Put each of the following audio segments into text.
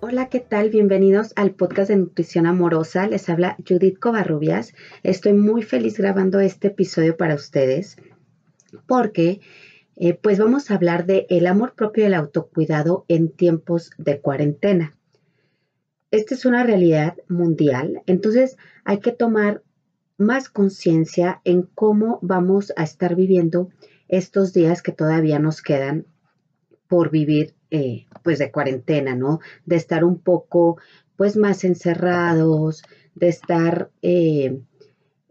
Hola, ¿qué tal? Bienvenidos al podcast de Nutrición Amorosa. Les habla Judith Covarrubias. Estoy muy feliz grabando este episodio para ustedes porque eh, pues vamos a hablar de el amor propio y el autocuidado en tiempos de cuarentena. Esta es una realidad mundial, entonces hay que tomar más conciencia en cómo vamos a estar viviendo estos días que todavía nos quedan por vivir eh, pues de cuarentena, ¿no? De estar un poco pues más encerrados, de estar eh,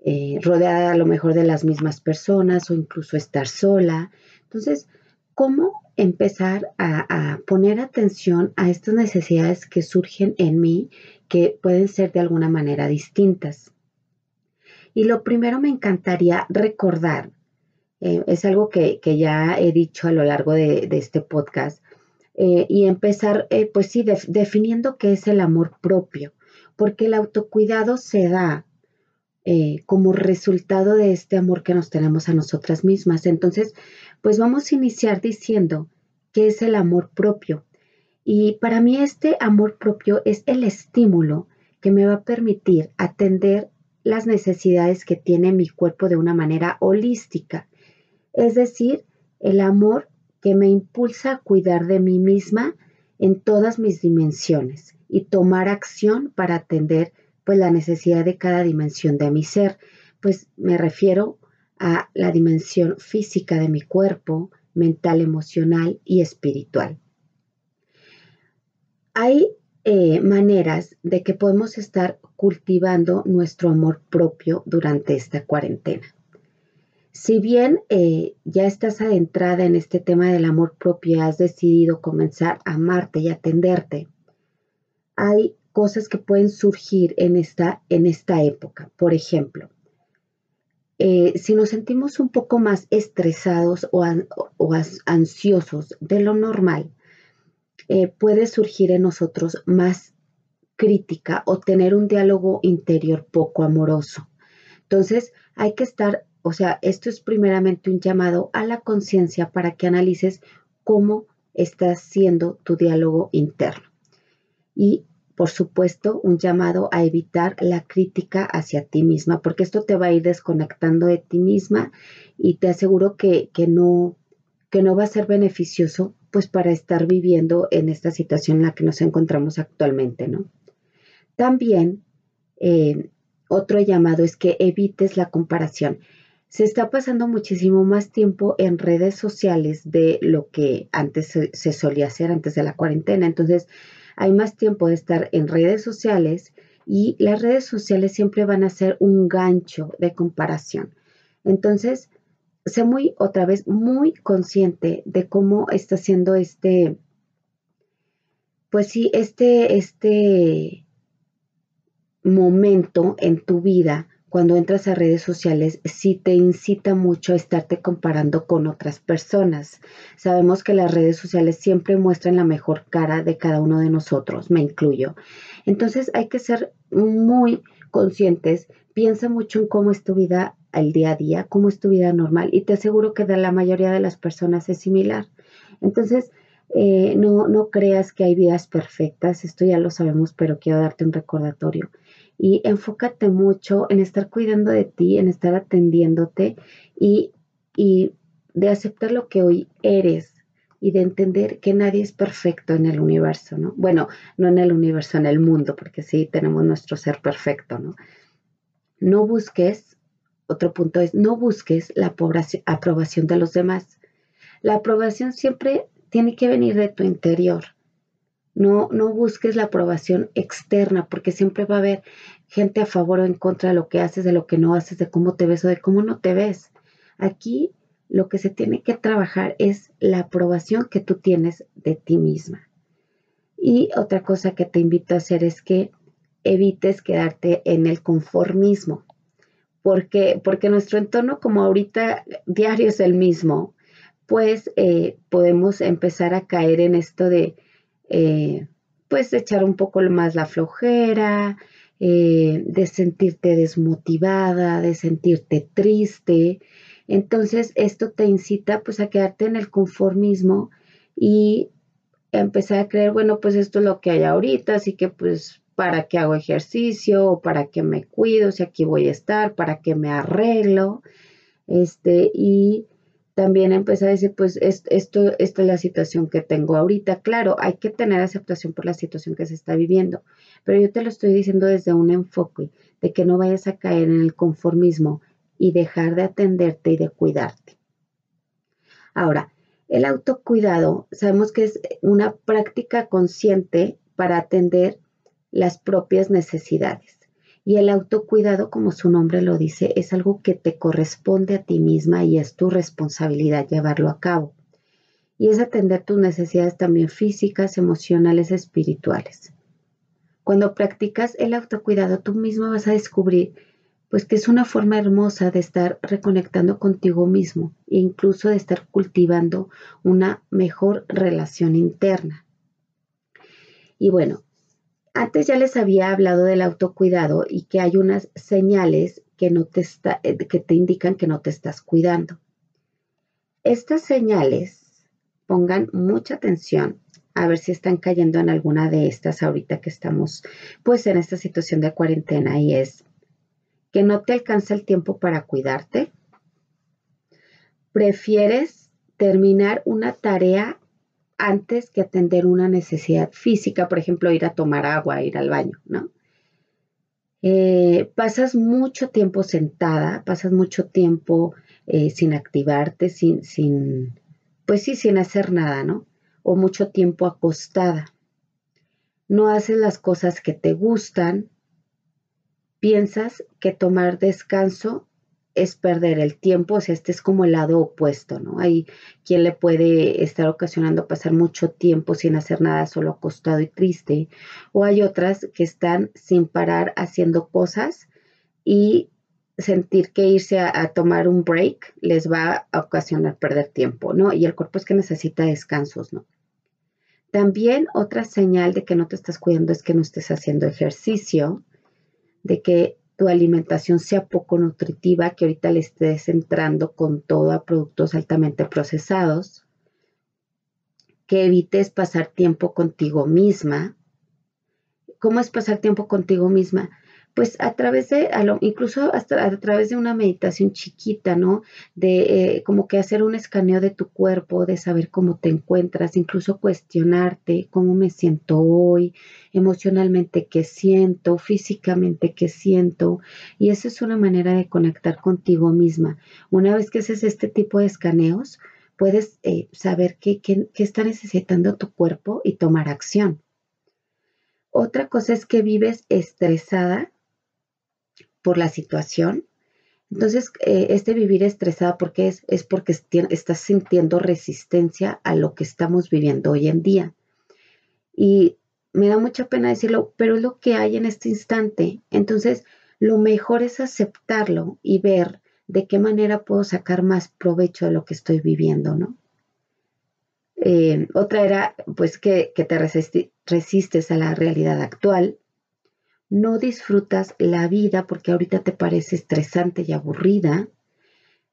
eh, rodeada a lo mejor de las mismas personas o incluso estar sola. Entonces, ¿cómo empezar a, a, poner atención a estas necesidades que surgen en mí que pueden ser de alguna manera distintas? Y lo primero me encantaría recordar es algo que, ya he dicho a lo largo de, este podcast. Eh, y empezar, eh, pues sí, definiendo qué es el amor propio, porque el autocuidado se da como resultado de este amor que nos tenemos a nosotras mismas. Entonces, pues vamos a iniciar diciendo qué es el amor propio. Y para mí este amor propio es el estímulo que me va a permitir atender las necesidades que tiene mi cuerpo de una manera holística es decir, el amor que me impulsa a cuidar de mí misma en todas mis dimensiones y tomar acción para atender pues la necesidad de cada dimensión de mi ser. Pues me refiero a la dimensión física de mi cuerpo, mental, emocional y espiritual. Hay eh, maneras de que podemos estar cultivando nuestro amor propio durante esta cuarentena. Si bien eh, ya estás adentrada en este tema del amor propio has decidido comenzar a amarte y atenderte, hay cosas que pueden surgir en esta, en esta época. Por ejemplo, eh, si nos sentimos un poco más estresados o, ansiosos de lo normal, eh, puede surgir en nosotros más crítica o tener un diálogo interior poco amoroso. Entonces, hay que estar o sea, esto es primeramente un llamado a la conciencia para que analices cómo estás siendo tu diálogo interno. Y, por supuesto, un llamado a evitar la crítica hacia ti misma, porque esto te va a ir desconectando de ti misma y te aseguro que, no, que no va a ser beneficioso pues para estar viviendo en esta situación en la que nos encontramos actualmente, ¿no? También eh, otro llamado es que evites la comparación se está pasando muchísimo más tiempo en redes sociales de lo que antes se, solía hacer antes de la cuarentena. Entonces, hay más tiempo de estar en redes sociales y las redes sociales siempre van a ser un gancho de comparación. Entonces, sé muy, otra vez, muy consciente de cómo está haciendo este, pues sí, este, este momento en tu vida cuando entras a redes sociales sí te incita mucho a estarte comparando con otras personas. Sabemos que las redes sociales siempre muestran la mejor cara de cada uno de nosotros, me incluyo. Entonces hay que ser muy conscientes, piensa mucho en cómo es tu vida al día a día, cómo es tu vida normal y te aseguro que de la mayoría de las personas es similar. Entonces, eh, no, no creas que hay vidas perfectas, esto ya lo sabemos, pero quiero darte un recordatorio y enfócate mucho en estar cuidando de ti, en estar atendiéndote y, y de aceptar lo que hoy eres y de entender que nadie es perfecto en el universo, ¿no? Bueno, no en el universo, en el mundo, porque sí tenemos nuestro ser perfecto, ¿no? No busques, otro punto es, no busques la aprobación de los demás. La aprobación siempre tiene que venir de tu interior. No, no busques la aprobación externa, porque siempre va a haber gente a favor o en contra de lo que haces, de lo que no haces, de cómo te ves o de cómo no te ves. Aquí lo que se tiene que trabajar es la aprobación que tú tienes de ti misma. Y otra cosa que te invito a hacer es que evites quedarte en el conformismo, porque, porque nuestro entorno como ahorita diario es el mismo, pues eh, podemos empezar a caer en esto de, eh, pues, echar un poco más la flojera, eh, de sentirte desmotivada, de sentirte triste. Entonces, esto te incita pues a quedarte en el conformismo y empezar a creer, bueno, pues esto es lo que hay ahorita, así que pues para qué hago ejercicio o para qué me cuido, si aquí voy a estar, para qué me arreglo, este, y también empezar a decir, pues esto, esta es la situación que tengo ahorita. Claro, hay que tener aceptación por la situación que se está viviendo, pero yo te lo estoy diciendo desde un enfoque de que no vayas a caer en el conformismo y dejar de atenderte y de cuidarte. Ahora, el autocuidado sabemos que es una práctica consciente para atender las propias necesidades. Y el autocuidado, como su nombre lo dice, es algo que te corresponde a ti misma y es tu responsabilidad llevarlo a cabo. Y es atender tus necesidades también físicas, emocionales, espirituales. Cuando practicas el autocuidado, tú misma vas a descubrir pues que es una forma hermosa de estar reconectando contigo mismo e incluso de estar cultivando una mejor relación interna. Y bueno, antes ya les había hablado del autocuidado y que hay unas señales que, no te, eh, que te indican que no te estás cuidando. Estas señales, pongan mucha atención a ver si están cayendo en alguna de estas ahorita que estamos pues en esta situación de cuarentena y es que no te alcanza el tiempo para cuidarte. Prefieres terminar una tarea antes que atender una necesidad física, por ejemplo, ir a tomar agua, ir al baño, ¿no? Eh, pasas mucho tiempo sentada, pasas mucho tiempo eh, sin activarte, sin, sin, pues sí, sin hacer nada, ¿no? O mucho tiempo acostada. No haces las cosas que te gustan. Piensas que tomar descanso es perder el tiempo, o sea, este es como el lado opuesto, ¿no? Hay quien le puede estar ocasionando pasar mucho tiempo sin hacer nada, solo acostado y triste, o hay otras que están sin parar haciendo cosas y sentir que irse a, tomar un break les va a ocasionar perder tiempo, ¿no? Y el cuerpo es que necesita descansos, ¿no? También otra señal de que no te estás cuidando es que no estés haciendo ejercicio, de que tu alimentación sea poco nutritiva, que ahorita le estés entrando con todo a productos altamente procesados, que evites pasar tiempo contigo misma. ¿Cómo es pasar tiempo contigo misma? Pues a través de, incluso hasta a través de una meditación chiquita, ¿no? De eh, como que hacer un escaneo de tu cuerpo, de saber cómo te encuentras, incluso cuestionarte cómo me siento hoy, emocionalmente qué siento, físicamente qué siento. Y esa es una manera de conectar contigo misma. Una vez que haces este tipo de escaneos, puedes eh, saber qué, qué está necesitando tu cuerpo y tomar acción. Otra cosa es que vives estresada por la situación. Entonces, eh, este vivir estresada, porque es? Es porque estás sintiendo resistencia a lo que estamos viviendo hoy en día. Y me da mucha pena decirlo, pero es lo que hay en este instante. Entonces, lo mejor es aceptarlo y ver de qué manera puedo sacar más provecho de lo que estoy viviendo, ¿no? Eh, otra era, pues, que, que te resistes a la realidad actual no disfrutas la vida porque ahorita te parece estresante y aburrida,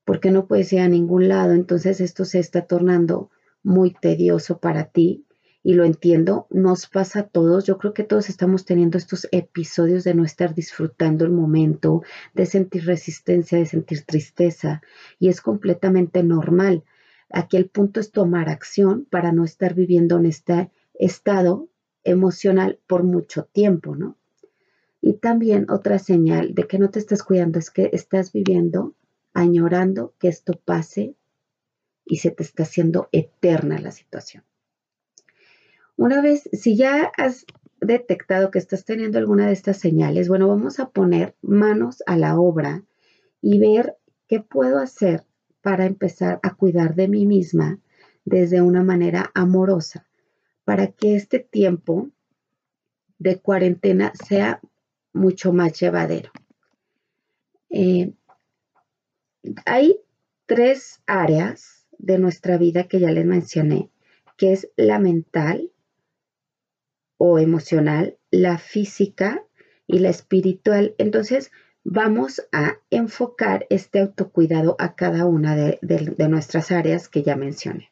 porque no puedes ir a ningún lado, entonces esto se está tornando muy tedioso para ti y lo entiendo, nos pasa a todos, yo creo que todos estamos teniendo estos episodios de no estar disfrutando el momento, de sentir resistencia, de sentir tristeza y es completamente normal. Aquí el punto es tomar acción para no estar viviendo en este estado emocional por mucho tiempo, ¿no? Y también otra señal de que no te estás cuidando es que estás viviendo, añorando que esto pase y se te está haciendo eterna la situación. Una vez, si ya has detectado que estás teniendo alguna de estas señales, bueno, vamos a poner manos a la obra y ver qué puedo hacer para empezar a cuidar de mí misma desde una manera amorosa, para que este tiempo de cuarentena sea mucho más llevadero. Eh, hay tres áreas de nuestra vida que ya les mencioné, que es la mental o emocional, la física y la espiritual. Entonces, vamos a enfocar este autocuidado a cada una de, nuestras áreas que ya mencioné.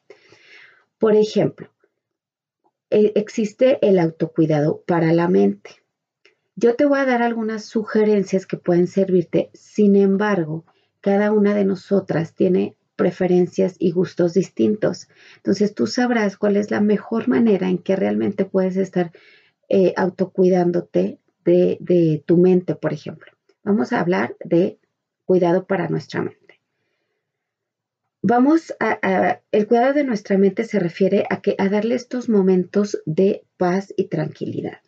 Por ejemplo, e, existe el autocuidado para la mente. Yo te voy a dar algunas sugerencias que pueden servirte, sin embargo, cada una de nosotras tiene preferencias y gustos distintos. Entonces tú sabrás cuál es la mejor manera en que realmente puedes estar eh, autocuidándote de tu mente, por ejemplo vamos a hablar de cuidado para nuestra mente. Vamos a, el cuidado de nuestra mente se refiere a que a darle estos momentos de paz y tranquilidad.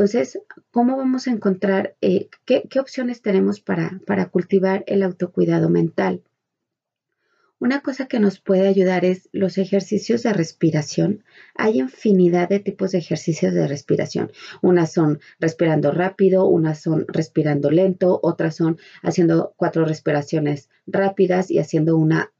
Entonces, ¿cómo vamos a encontrar, eh, qué, opciones tenemos para, cultivar el autocuidado mental? Una cosa que nos puede ayudar es los ejercicios de respiración. Hay infinidad de tipos de ejercicios de respiración. Unas son respirando rápido, unas son respirando lento, otras son haciendo cuatro respiraciones rápidas y haciendo una,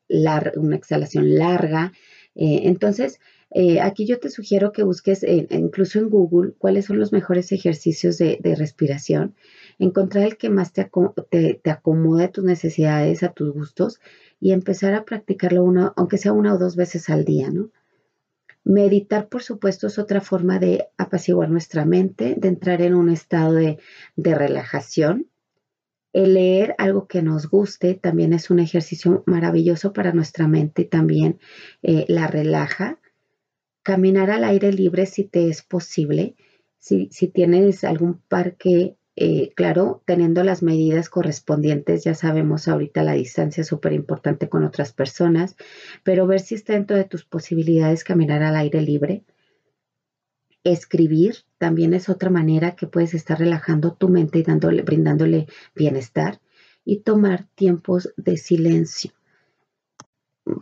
una exhalación larga. Eh, entonces, eh, aquí yo te sugiero que busques incluso en Google cuáles son los mejores ejercicios de, respiración, encontrar el que más te, te, acomode a tus necesidades, a tus gustos y empezar a practicarlo uno, aunque sea una o dos veces al día, ¿no? Meditar, por supuesto, es otra forma de apaciguar nuestra mente, de entrar en un estado de, relajación. El leer algo que nos guste también es un ejercicio maravilloso para nuestra mente y también eh, la relaja. Caminar al aire libre si te es posible. Si, tienes algún parque eh, claro, teniendo las medidas correspondientes, ya sabemos ahorita la distancia es súper importante con otras personas, pero ver si está dentro de tus posibilidades caminar al aire libre. Escribir también es otra manera que puedes estar relajando tu mente y dándole, brindándole bienestar. Y tomar tiempos de silencio.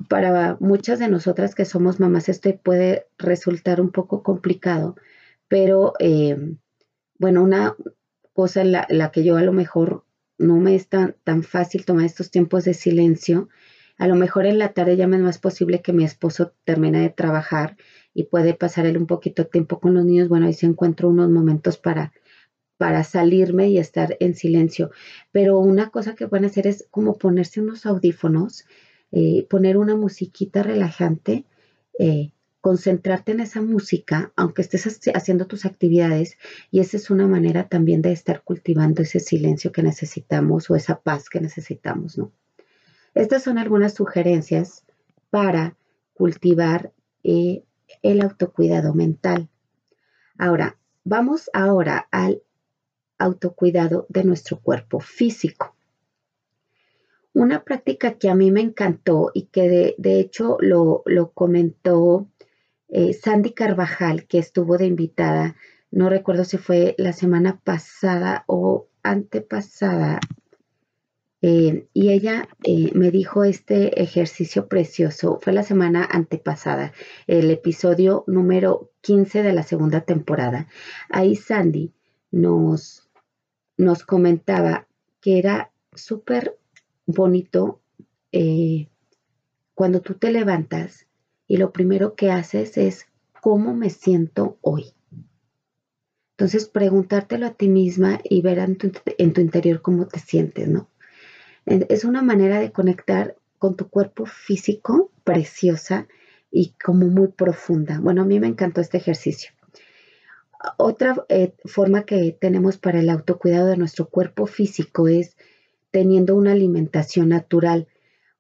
Para muchas de nosotras que somos mamás, esto puede resultar un poco complicado, pero eh, bueno, una, cosa en la, que yo a lo mejor no me es tan, tan fácil tomar estos tiempos de silencio. A lo mejor en la tarde ya me es más posible que mi esposo termine de trabajar y puede pasar él un poquito de tiempo con los niños. Bueno, ahí se encuentro unos momentos para, para salirme y estar en silencio. Pero una cosa que pueden hacer es como ponerse unos audífonos, eh, poner una musiquita relajante, eh, concentrarte en esa música, aunque estés haciendo tus actividades, y esa es una manera también de estar cultivando ese silencio que necesitamos o esa paz que necesitamos, ¿no? Estas son algunas sugerencias para cultivar eh, el autocuidado mental. Ahora, vamos ahora al autocuidado de nuestro cuerpo físico. Una práctica que a mí me encantó y que de, hecho lo, lo comentó eh, Sandy Carvajal, que estuvo de invitada, no recuerdo si fue la semana pasada o antepasada, eh, y ella eh, me dijo este ejercicio precioso, fue la semana antepasada, el episodio número 15 de la segunda temporada. Ahí Sandy nos, nos comentaba que era súper bonito cuando tú te levantas y lo primero que haces es cómo me siento hoy. Entonces, preguntártelo a ti misma y ver en tu, interior cómo te sientes, ¿no? Es una manera de conectar con tu cuerpo físico preciosa y como muy profunda. Bueno, a mí me encantó este ejercicio. Otra eh, forma que tenemos para el autocuidado de nuestro cuerpo físico es teniendo una alimentación natural.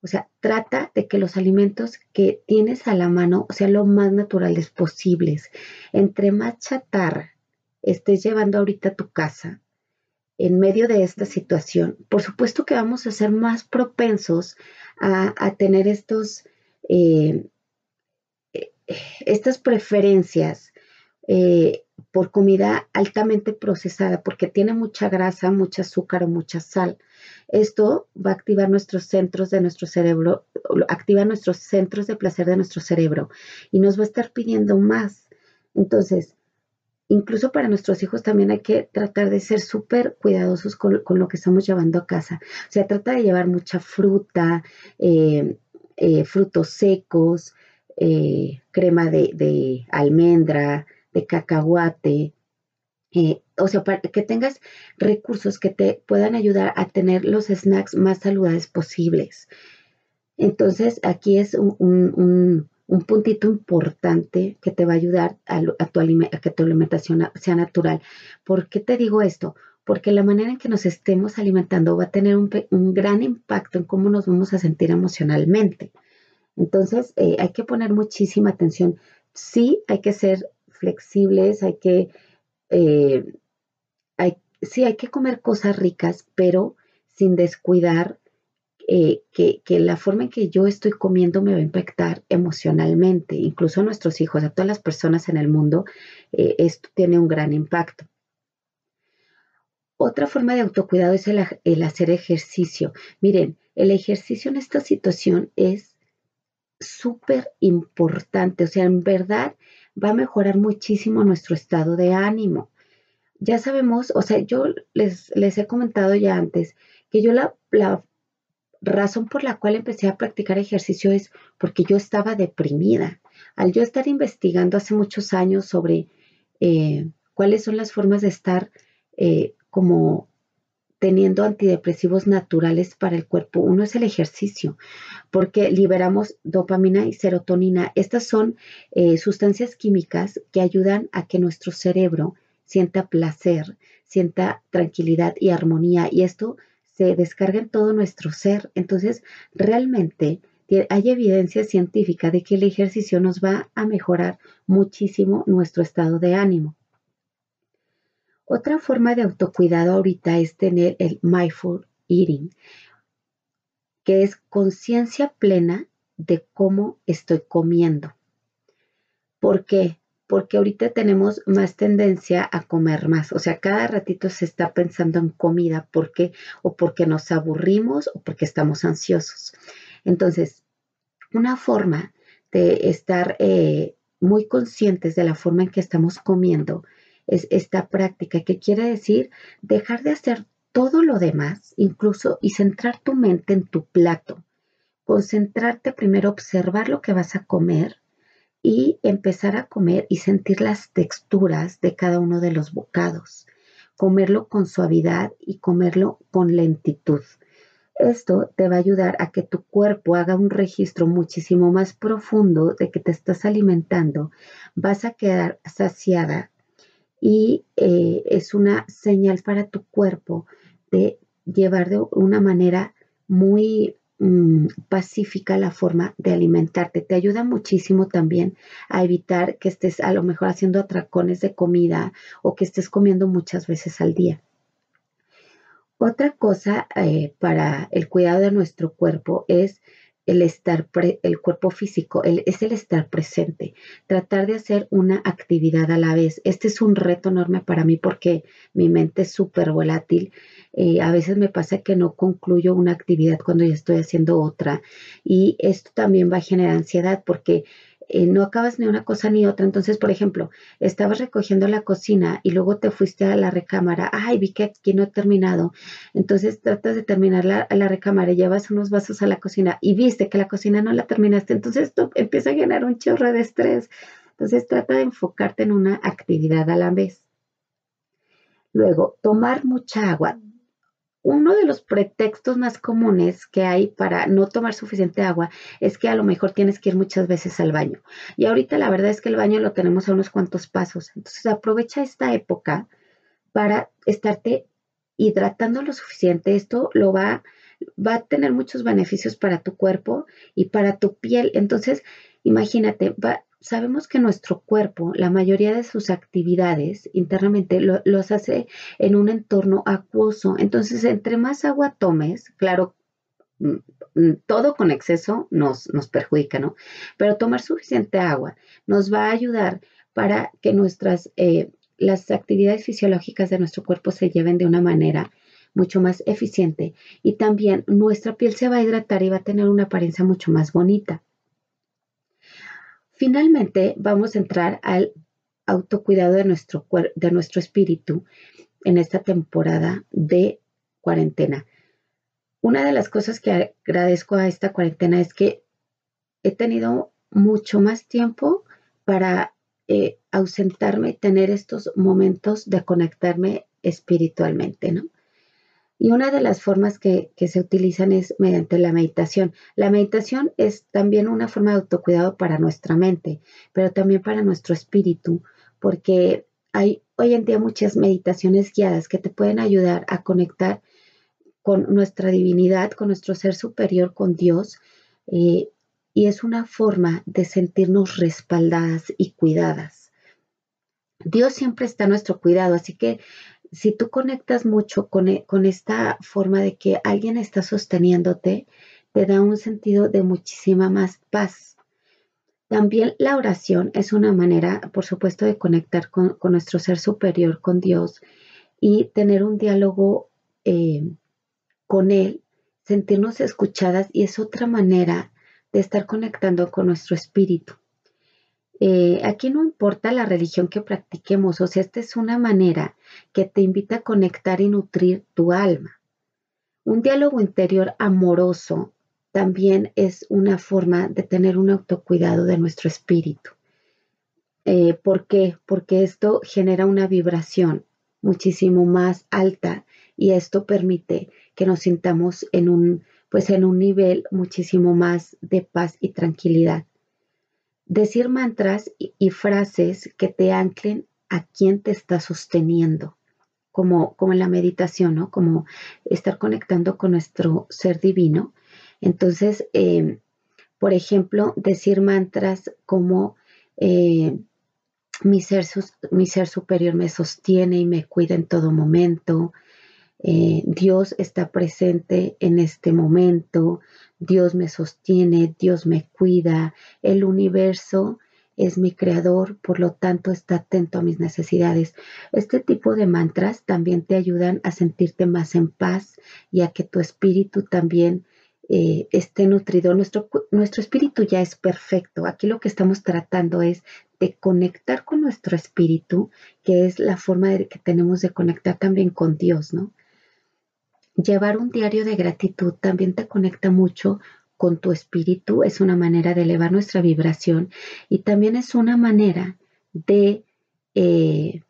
O sea, trata de que los alimentos que tienes a la mano sean lo más naturales posibles. Entre más chatarra estés llevando ahorita a tu casa, en medio de esta situación, por supuesto que vamos a ser más propensos a, tener estos, eh, eh, estas preferencias eh, por comida altamente procesada, porque tiene mucha grasa, mucho azúcar o mucha sal. Esto va a activar nuestros centros de nuestro cerebro, activa nuestros centros de placer de nuestro cerebro y nos va a estar pidiendo más. Entonces, incluso para nuestros hijos también hay que tratar de ser súper cuidadosos con, lo que estamos llevando a casa. O sea, trata de llevar mucha fruta, eh, eh, frutos secos, eh, crema de, almendra, cacahuate. o sea, para que tengas recursos que te puedan ayudar a tener los snacks más saludables posibles. Entonces, aquí es un un puntito importante que te va a ayudar a, tu que tu alimentación sea natural. ¿Por qué te digo esto? Porque la manera en que nos estemos alimentando va a tener un, gran impacto en cómo nos vamos a sentir emocionalmente. Entonces, eh, hay que poner muchísima atención. Sí, hay que ser flexibles, hay que, eh, hay, sí, hay que comer cosas ricas, pero sin descuidar eh, que, la forma en que yo estoy comiendo me va a impactar emocionalmente, incluso a nuestros hijos, a todas las personas en el mundo, eh, esto tiene un gran impacto. Otra forma de autocuidado es el, el hacer ejercicio. Miren, el ejercicio en esta situación es súper importante, o sea, en verdad va a mejorar muchísimo nuestro estado de ánimo. Ya sabemos, o sea, yo les, les he comentado ya antes que yo la, la razón por la cual empecé a practicar ejercicio es porque yo estaba deprimida. Al yo estar investigando hace muchos años sobre eh, cuáles son las formas de estar eh, como teniendo antidepresivos naturales para el cuerpo. Uno es el ejercicio, porque liberamos dopamina y serotonina. Estas son eh, sustancias químicas que ayudan a que nuestro cerebro sienta placer, sienta tranquilidad y armonía. Y esto se descarga en todo nuestro ser. Entonces, realmente hay evidencia científica de que el ejercicio nos va a mejorar muchísimo nuestro estado de ánimo. Otra forma de autocuidado ahorita es tener el mindful eating, que es conciencia plena de cómo estoy comiendo. ¿Por qué? porque ahorita tenemos más tendencia a comer más. O sea, cada ratito se está pensando en comida. ¿Por qué? O porque nos aburrimos o porque estamos ansiosos. Entonces, una forma de estar eh, muy conscientes de la forma en que estamos comiendo es esta práctica, que quiere decir dejar de hacer todo lo demás, incluso, y centrar tu mente en tu plato. Concentrarte primero, observar lo que vas a comer y empezar a comer y sentir las texturas de cada uno de los bocados, comerlo con suavidad y comerlo con lentitud. Esto te va a ayudar a que tu cuerpo haga un registro muchísimo más profundo de que te estás alimentando, vas a quedar saciada y eh, es una señal para tu cuerpo de llevar de una manera muy Mm, pacífica la forma de alimentarte. Te ayuda muchísimo también a evitar que estés a lo mejor haciendo atracones de comida o que estés comiendo muchas veces al día. Otra cosa eh, para el cuidado de nuestro cuerpo es el estar, el cuerpo físico, es el estar presente, tratar de hacer una actividad a la vez. Este es un reto enorme para mí porque mi mente es súper volátil. Eh, a veces me pasa que no concluyo una actividad cuando ya estoy haciendo otra y esto también va a generar ansiedad porque eh, no acabas ni una cosa ni otra. Entonces, por ejemplo, estabas recogiendo la cocina y luego te fuiste a la recámara. Ay, vi que aquí no he terminado. Entonces tratas de terminar la, la recámara llevas unos vasos a la cocina y viste que la cocina no la terminaste. Entonces esto empieza a generar un chorro de estrés. Entonces trata de enfocarte en una actividad a la vez. Luego, tomar mucha agua uno de los pretextos más comunes que hay para no tomar suficiente agua es que a lo mejor tienes que ir muchas veces al baño. Y ahorita la verdad es que el baño lo tenemos a unos cuantos pasos. Entonces aprovecha esta época para estarte hidratando lo suficiente. Esto lo va, va a tener muchos beneficios para tu cuerpo y para tu piel. Entonces, imagínate, va, sabemos que nuestro cuerpo, la mayoría de sus actividades internamente los hace en un entorno acuoso. Entonces, entre más agua tomes, claro, mm, todo con exceso nos, nos perjudica, ¿no? Pero tomar suficiente agua nos va a ayudar para que nuestras, eh, las actividades fisiológicas de nuestro cuerpo se lleven de una manera mucho más eficiente y también nuestra piel se va a hidratar y va a tener una apariencia mucho más bonita. Finalmente, vamos a entrar al autocuidado de nuestro, de nuestro espíritu en esta temporada de cuarentena. Una de las cosas que agradezco a esta cuarentena es que he tenido mucho más tiempo para eh, ausentarme, tener estos momentos de conectarme espiritualmente, ¿no? Y una de las formas que, se utilizan es mediante la meditación. La meditación es también una forma de autocuidado para nuestra mente, pero también para nuestro espíritu, porque hay hoy en día muchas meditaciones guiadas que te pueden ayudar a conectar con nuestra divinidad, con nuestro ser superior, con Dios. Eh, y es una forma de sentirnos respaldadas y cuidadas. Dios siempre está a nuestro cuidado, así que si tú conectas mucho con, e, con, esta forma de que alguien está sosteniéndote, te da un sentido de muchísima más paz. También la oración es una manera, por supuesto, de conectar con, nuestro ser superior, con Dios, y tener un diálogo eh, con Él, sentirnos escuchadas, y es otra manera de estar conectando con nuestro espíritu. Eh, aquí no importa la religión que practiquemos, o sea, esta es una manera que te invita a conectar y nutrir tu alma. Un diálogo interior amoroso también es una forma de tener un autocuidado de nuestro espíritu. Eh, ¿Por qué? Porque esto genera una vibración muchísimo más alta y esto permite que nos sintamos en un, pues en un nivel muchísimo más de paz y tranquilidad. Decir mantras y, frases que te anclen a quien te está sosteniendo, como, como en la meditación, ¿no? Como estar conectando con nuestro ser divino. Entonces, em, por ejemplo, decir mantras como eh, mi, ser, mi ser superior me sostiene y me cuida en todo momento. Eh, Dios está presente en este momento, Dios me sostiene, Dios me cuida, el universo es mi creador, por lo tanto está atento a mis necesidades. Este tipo de mantras también te ayudan a sentirte más en paz y a que tu espíritu también eh, esté nutrido. Nuestro, nuestro espíritu ya es perfecto. Aquí lo que estamos tratando es de conectar con nuestro espíritu, que es la forma de que tenemos de conectar también con Dios, ¿no? Llevar un diario de gratitud también te conecta mucho con tu espíritu, es una manera de elevar nuestra vibración y también es una manera de, eh,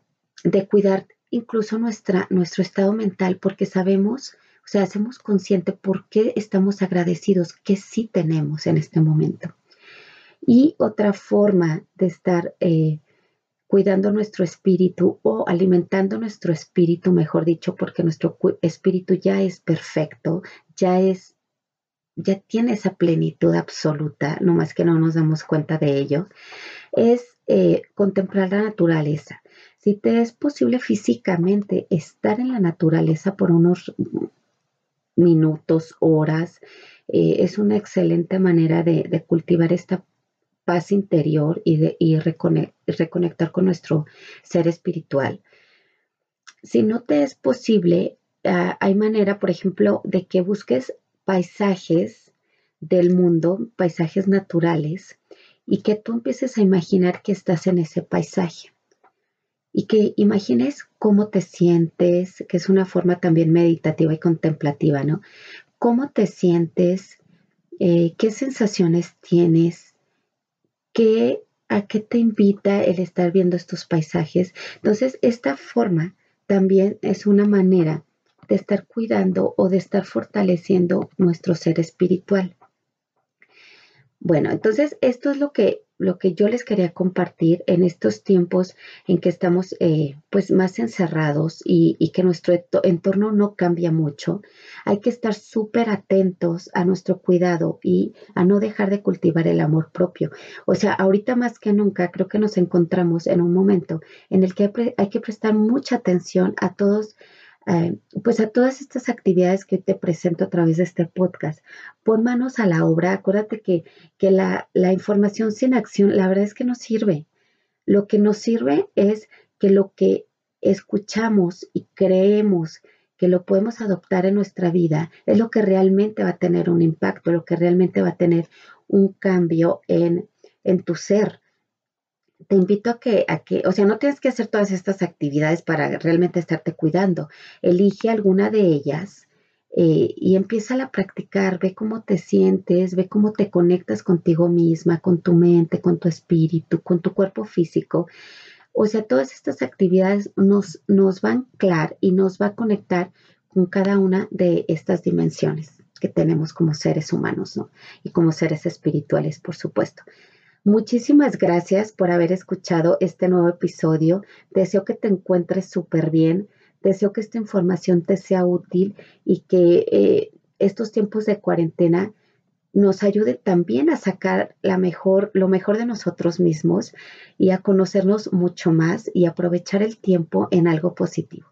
de cuidar incluso nuestra, nuestro estado mental porque sabemos, o sea, hacemos consciente por qué estamos agradecidos, que sí tenemos en este momento. Y otra forma de estar eh, cuidando nuestro espíritu o alimentando nuestro espíritu, mejor dicho, porque nuestro espíritu ya es perfecto, ya es, ya tiene esa plenitud absoluta, no más que no nos damos cuenta de ello, es eh, contemplar la naturaleza. Si te es posible físicamente estar en la naturaleza por unos minutos, horas, eh, es una excelente manera de, de cultivar esta paz interior y, de, reconectar con nuestro ser espiritual. Si no te es posible, ah, hay manera, por ejemplo, de que busques paisajes del mundo, paisajes naturales, y que tú empieces a imaginar que estás en ese paisaje. Y que imagines cómo te sientes, que es una forma también meditativa y contemplativa, ¿no? ¿Cómo te sientes? Eh, ¿Qué sensaciones tienes? A qué te invita el estar viendo estos paisajes. Entonces, esta forma también es una manera de estar cuidando o de estar fortaleciendo nuestro ser espiritual. Bueno, entonces esto es lo que lo que yo les quería compartir en estos tiempos en que estamos eh, pues más encerrados y, que nuestro entorno no cambia mucho, hay que estar súper atentos a nuestro cuidado y a no dejar de cultivar el amor propio. O sea, ahorita más que nunca creo que nos encontramos en un momento en el que hay que prestar mucha atención a todos eh, pues a todas estas actividades que te presento a través de este podcast. Pon manos a la obra, acuérdate que, que la, la información sin acción, la verdad es que no sirve. Lo que nos sirve es que lo que escuchamos y creemos que lo podemos adoptar en nuestra vida es lo que realmente va a tener un impacto, lo que realmente va a tener un cambio en, en tu ser. Te invito a que, a que, o sea, no tienes que hacer todas estas actividades para realmente estarte cuidando. Elige alguna de ellas eh, y empieza a practicar. Ve cómo te sientes, ve cómo te conectas contigo misma, con tu mente, con tu espíritu, con tu cuerpo físico. O sea, todas estas actividades nos, nos van a anclar y nos va a conectar con cada una de estas dimensiones que tenemos como seres humanos, ¿no? Y como seres espirituales, por supuesto. Muchísimas gracias por haber escuchado este nuevo episodio. Deseo que te encuentres súper bien. Deseo que esta información te sea útil y que eh, estos tiempos de cuarentena nos ayude también a sacar la mejor, lo mejor de nosotros mismos y a conocernos mucho más y aprovechar el tiempo en algo positivo.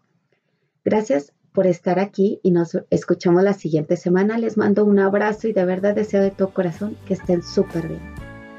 Gracias por estar aquí y nos escuchamos la siguiente semana. Les mando un abrazo y de verdad deseo de todo corazón que estén súper bien.